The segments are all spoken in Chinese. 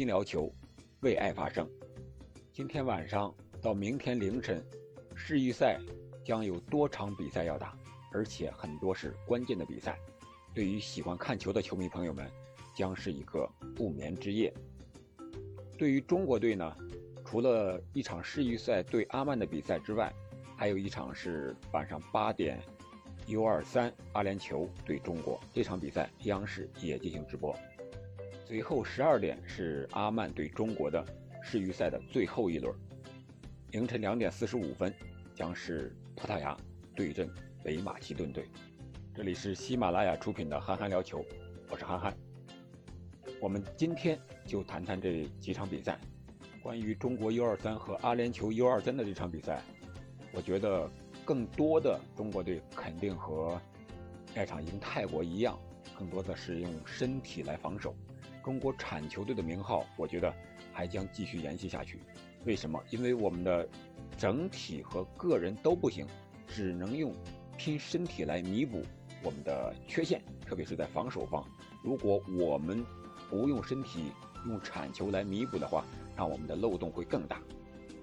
心聊球，为爱发声。今天晚上到明天凌晨，世预赛将有多场比赛要打，而且很多是关键的比赛。对于喜欢看球的球迷朋友们，将是一个不眠之夜。对于中国队呢，除了一场世预赛对阿曼的比赛之外，还有一场是晚上八点。U23 阿联酋对中国这场比赛，央视也进行直播。随后十二点是阿曼对中国的世预赛的最后一轮。凌晨两点四十五分将是葡萄牙对阵北马其顿队。这里是喜马拉雅出品的《憨憨聊球》，我是憨憨。我们今天就谈谈这几场比赛。关于中国 U23 和阿联酋 U23 的这场比赛，我觉得。更多的中国队肯定和那场赢泰国一样，更多的是用身体来防守。中国铲球队的名号，我觉得还将继续延续下去。为什么？因为我们的整体和个人都不行，只能用拼身体来弥补我们的缺陷，特别是在防守方。如果我们不用身体，用铲球来弥补的话，那我们的漏洞会更大。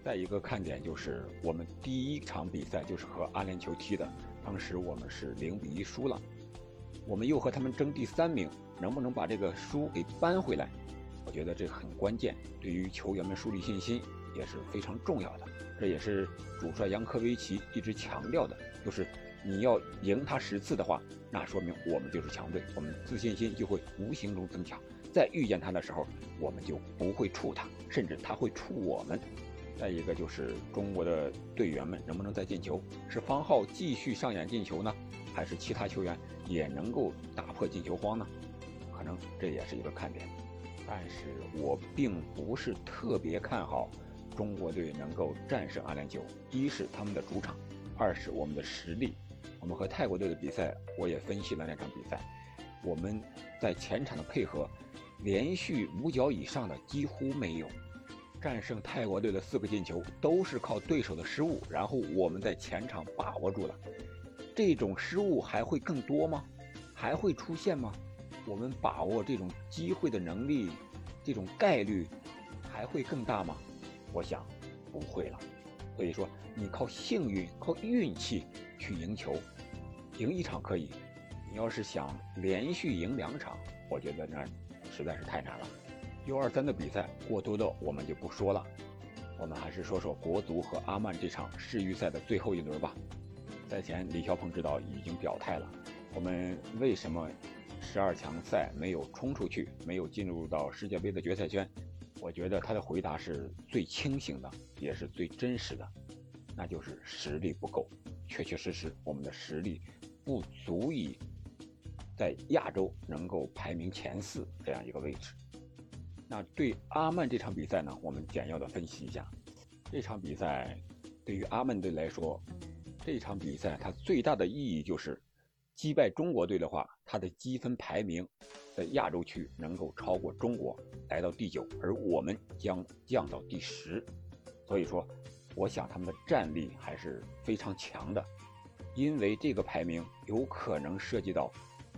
再一个看点就是，我们第一场比赛就是和阿联酋踢的，当时我们是零比一输了，我们又和他们争第三名，能不能把这个输给扳回来？我觉得这很关键，对于球员们树立信心也是非常重要的。这也是主帅扬科维奇一直强调的，就是你要赢他十次的话，那说明我们就是强队，我们自信心就会无形中增强，在遇见他的时候，我们就不会触他，甚至他会触我们。再一个就是中国的队员们能不能再进球？是方浩继续上演进球呢，还是其他球员也能够打破进球荒呢？可能这也是一个看点。但是我并不是特别看好中国队能够战胜阿联酋。一是他们的主场，二是我们的实力。我们和泰国队的比赛，我也分析了那场比赛，我们在前场的配合，连续五脚以上的几乎没有。战胜泰国队的四个进球都是靠对手的失误，然后我们在前场把握住了。这种失误还会更多吗？还会出现吗？我们把握这种机会的能力，这种概率还会更大吗？我想不会了。所以说，你靠幸运、靠运气去赢球，赢一场可以，你要是想连续赢两场，我觉得那实在是太难了。U 二三的比赛过多的我们就不说了，我们还是说说国足和阿曼这场世预赛的最后一轮吧。赛前李霄鹏指导已经表态了，我们为什么十二强赛没有冲出去，没有进入到世界杯的决赛圈？我觉得他的回答是最清醒的，也是最真实的，那就是实力不够，确确实实我们的实力不足以在亚洲能够排名前四这样一个位置。那对阿曼这场比赛呢，我们简要的分析一下。这场比赛对于阿曼队来说，这场比赛它最大的意义就是击败中国队的话，他的积分排名在亚洲区能够超过中国，来到第九，而我们将降到第十。所以说，我想他们的战力还是非常强的，因为这个排名有可能涉及到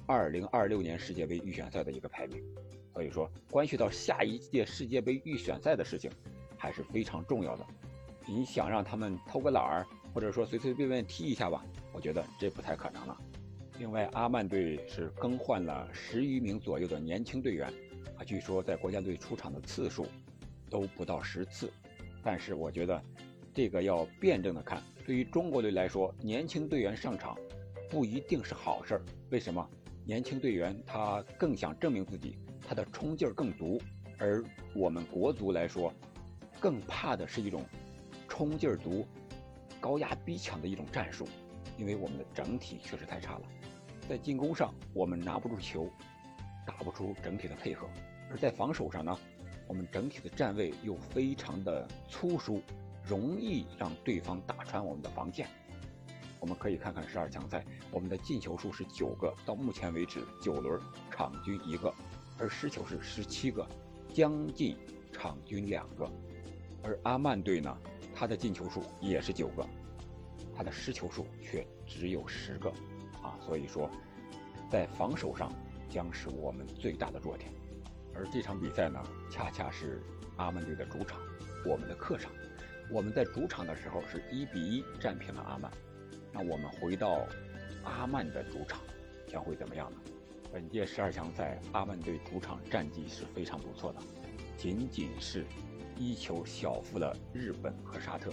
2026年世界杯预选赛的一个排名。所以说，关系到下一届世界杯预选赛的事情，还是非常重要的。你想让他们偷个懒儿，或者说随随便便踢一下吧，我觉得这不太可能了。另外，阿曼队是更换了十余名左右的年轻队员，啊，据说在国家队出场的次数都不到十次。但是我觉得这个要辩证的看，对于中国队来说，年轻队员上场不一定是好事儿。为什么？年轻队员他更想证明自己。他的冲劲儿更足，而我们国足来说，更怕的是一种冲劲儿足、高压逼抢的一种战术，因为我们的整体确实太差了，在进攻上我们拿不住球，打不出整体的配合；而在防守上呢，我们整体的站位又非常的粗疏，容易让对方打穿我们的防线。我们可以看看十二强赛，我们的进球数是九个，到目前为止九轮场均一个。而失球是十七个，将近场均两个，而阿曼队呢，他的进球数也是九个，他的失球数却只有十个，啊，所以说，在防守上将是我们最大的弱点，而这场比赛呢，恰恰是阿曼队的主场，我们的客场。我们在主场的时候是一比一战平了阿曼。那我们回到阿曼的主场，将会怎么样呢？本届十二强赛，阿曼队主场战绩是非常不错的，仅仅是一球小负了日本和沙特。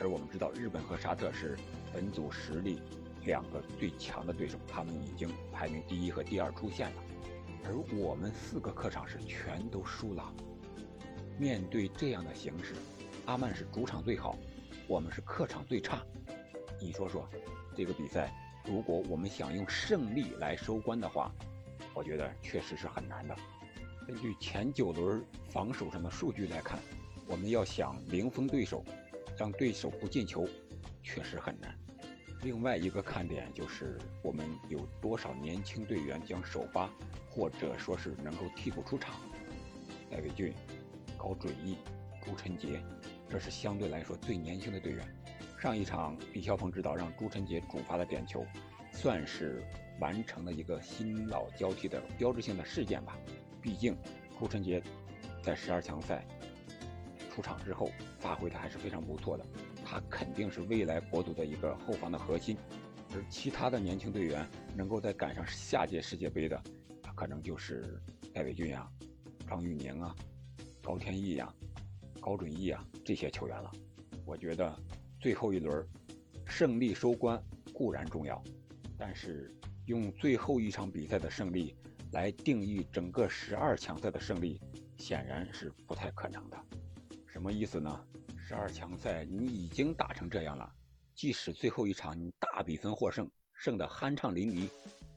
而我们知道，日本和沙特是本组实力两个最强的对手，他们已经排名第一和第二出现了。而我们四个客场是全都输了。面对这样的形势，阿曼是主场最好，我们是客场最差。你说说，这个比赛如果我们想用胜利来收官的话，我觉得确实是很难的。根据前九轮防守上的数据来看，我们要想零封对手，让对手不进球，确实很难。另外一个看点就是我们有多少年轻队员将首发，或者说是能够替补出场。戴伟俊、高准翼、朱晨杰，这是相对来说最年轻的队员。上一场李霄鹏指导让朱晨杰主罚的点球，算是完成了一个新老交替的标志性的事件吧。毕竟朱晨杰在十二强赛出场之后发挥的还是非常不错的。他肯定是未来国足的一个后防的核心，而其他的年轻队员能够再赶上下届世界杯的，可能就是戴伟俊呀、张玉宁啊、高天意呀、高准翼啊这些球员了。我觉得最后一轮胜利收官固然重要，但是用最后一场比赛的胜利来定义整个十二强赛的胜利，显然是不太可能的。什么意思呢？十二强赛你已经打成这样了，即使最后一场你大比分获胜，胜得酣畅淋漓，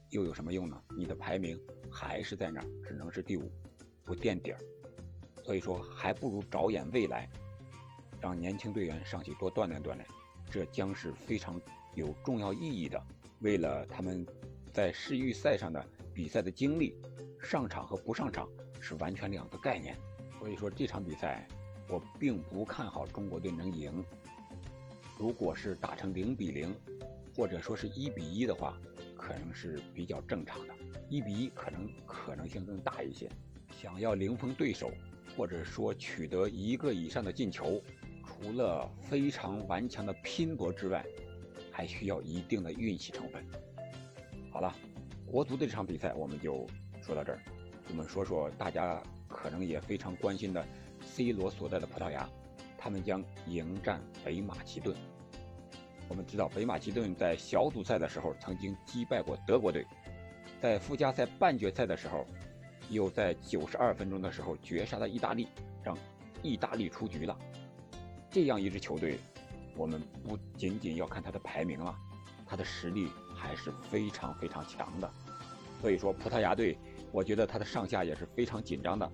又有什么用呢？你的排名还是在那儿，只能是第五，不垫底儿。所以说，还不如着眼未来，让年轻队员上去多锻炼锻炼，这将是非常有重要意义的。为了他们在世预赛上的比赛的经历，上场和不上场是完全两个概念。所以说这场比赛。我并不看好中国队能赢。如果是打成零比零，或者说是一比一的话，可能是比较正常的。一比一可能可能性更大一些。想要零封对手，或者说取得一个以上的进球，除了非常顽强的拼搏之外，还需要一定的运气成分。好了，国足的这场比赛我们就说到这儿。我们说说大家可能也非常关心的。C 罗所在的葡萄牙，他们将迎战北马其顿。我们知道，北马其顿在小组赛的时候曾经击败过德国队，在附加赛半决赛的时候，又在九十二分钟的时候绝杀了意大利，让意大利出局了。这样一支球队，我们不仅仅要看他的排名了，他的实力还是非常非常强的。所以说，葡萄牙队，我觉得他的上下也是非常紧张的。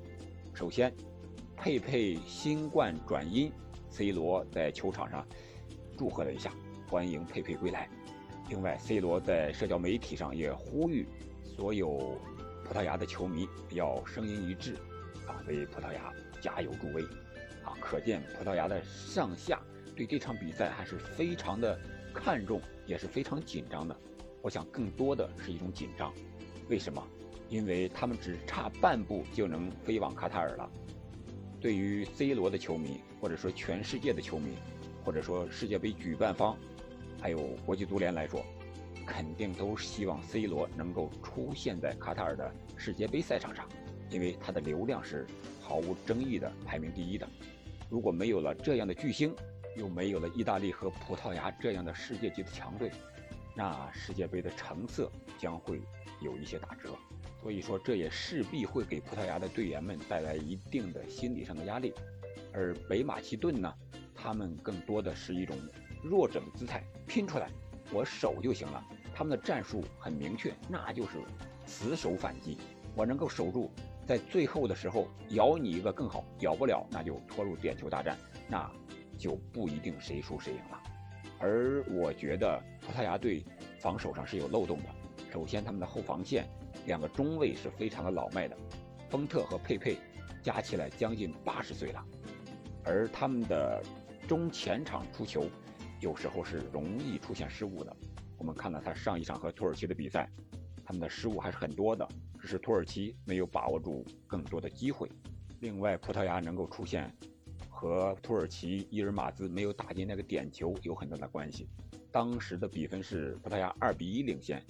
首先，佩佩新冠转阴，C 罗在球场上祝贺了一下，欢迎佩佩归来。另外，C 罗在社交媒体上也呼吁所有葡萄牙的球迷要声音一致，啊，为葡萄牙加油助威。啊，可见葡萄牙的上下对这场比赛还是非常的看重，也是非常紧张的。我想更多的是一种紧张。为什么？因为他们只差半步就能飞往卡塔尔了。对于 C 罗的球迷，或者说全世界的球迷，或者说世界杯举办方，还有国际足联来说，肯定都希望 C 罗能够出现在卡塔尔的世界杯赛场上，因为他的流量是毫无争议的排名第一的。如果没有了这样的巨星，又没有了意大利和葡萄牙这样的世界级的强队，那世界杯的成色将会有一些打折。所以说，这也势必会给葡萄牙的队员们带来一定的心理上的压力，而北马其顿呢，他们更多的是一种弱者的姿态，拼出来，我守就行了。他们的战术很明确，那就是死守反击。我能够守住，在最后的时候咬你一个更好，咬不了，那就拖入点球大战，那就不一定谁输谁赢了。而我觉得葡萄牙队防守上是有漏洞的，首先他们的后防线。两个中卫是非常的老迈的，丰特和佩佩加起来将近八十岁了，而他们的中前场出球有时候是容易出现失误的。我们看到他上一场和土耳其的比赛，他们的失误还是很多的，只是土耳其没有把握住更多的机会。另外，葡萄牙能够出现和土耳其伊尔马兹没有打进那个点球有很大的关系。当时的比分是葡萄牙二比一领先，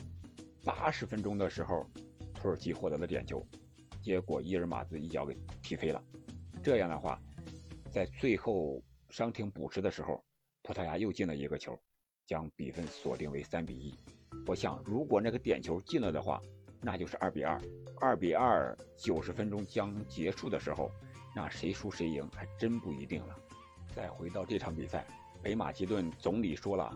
八十分钟的时候，土耳其获得了点球，结果伊尔马兹一脚给踢飞了。这样的话，在最后伤停补时的时候，葡萄牙又进了一个球，将比分锁定为三比一。我想，如果那个点球进了的话，那就是二比二。二比二，九十分钟将结束的时候，那谁输谁赢还真不一定了。再回到这场比赛，北马其顿总理说了，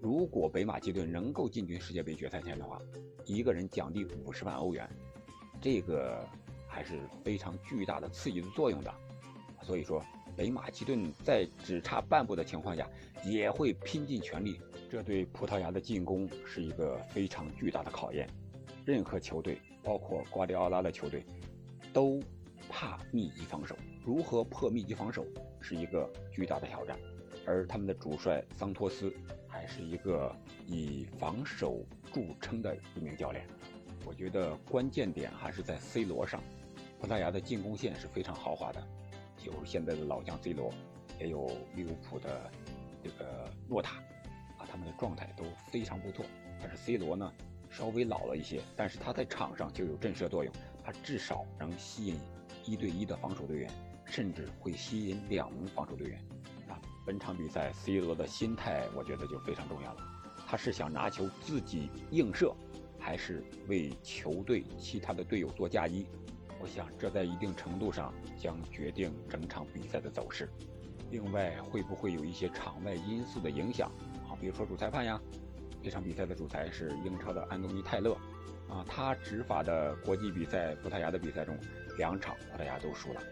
如果北马其顿能够进军世界杯决赛圈的话，一个人奖励五十万欧元，这个还是非常巨大的刺激的作用的。所以说，北马其顿在只差半步的情况下，也会拼尽全力。这对葡萄牙的进攻是一个非常巨大的考验。任何球队，包括瓜迪奥拉的球队，都怕密集防守。如何破密集防守，是一个巨大的挑战。而他们的主帅桑托斯还是一个以防守著称的一名教练。我觉得关键点还是在 C 罗上。葡萄牙的进攻线是非常豪华的。有现在的老将 C 罗，也有利物浦的这个诺塔，啊，他们的状态都非常不错。但是 C 罗呢，稍微老了一些，但是他在场上就有震慑作用，他至少能吸引一对一的防守队员，甚至会吸引两名防守队员。本场比赛 C 罗的心态，我觉得就非常重要了。他是想拿球自己映射，还是为球队其他的队友做嫁衣？我想，这在一定程度上将决定整场比赛的走势。另外，会不会有一些场外因素的影响啊？比如说主裁判呀。这场比赛的主裁是英超的安东尼泰勒，啊，他执法的国际比赛葡萄牙的比赛中，两场葡萄牙都输了。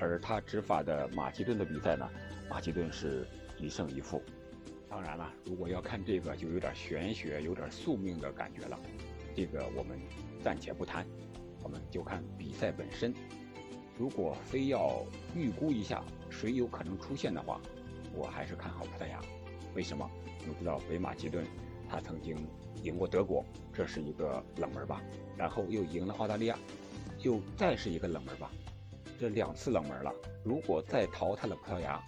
而他执法的马其顿的比赛呢，马其顿是一胜一负。当然了，如果要看这个，就有点玄学，有点宿命的感觉了。这个我们暂且不谈。我们就看比赛本身。如果非要预估一下谁有可能出现的话，我还是看好葡萄牙。为什么？我们知道北马其顿，他曾经赢过德国，这是一个冷门吧？然后又赢了澳大利亚，又再是一个冷门吧？这两次冷门了。如果再淘汰了葡萄牙，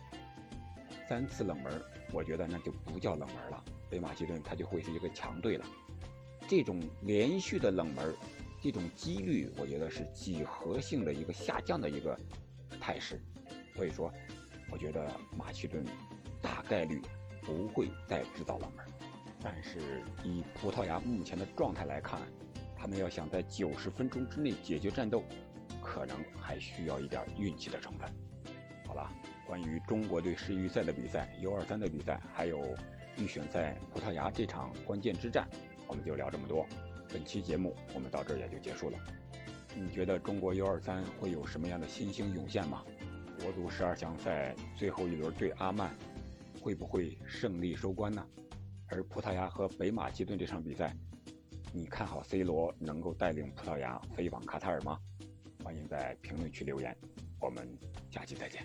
三次冷门，我觉得那就不叫冷门了。北马其顿它就会是一个强队了。这种连续的冷门。这种几率，我觉得是几何性的一个下降的一个态势，所以说，我觉得马其顿大概率不会再制造冷门。但是以葡萄牙目前的状态来看，他们要想在九十分钟之内解决战斗，可能还需要一点运气的成分。好了，关于中国队世预赛的比赛、U23 的比赛，还有预选赛葡萄牙这场关键之战，我们就聊这么多。本期节目我们到这儿也就结束了。你觉得中国 U23 会有什么样的新星涌现吗？国足十二强赛最后一轮对阿曼，会不会胜利收官呢？而葡萄牙和北马其顿这场比赛，你看好 C 罗能够带领葡萄牙飞往卡塔尔吗？欢迎在评论区留言，我们下期再见。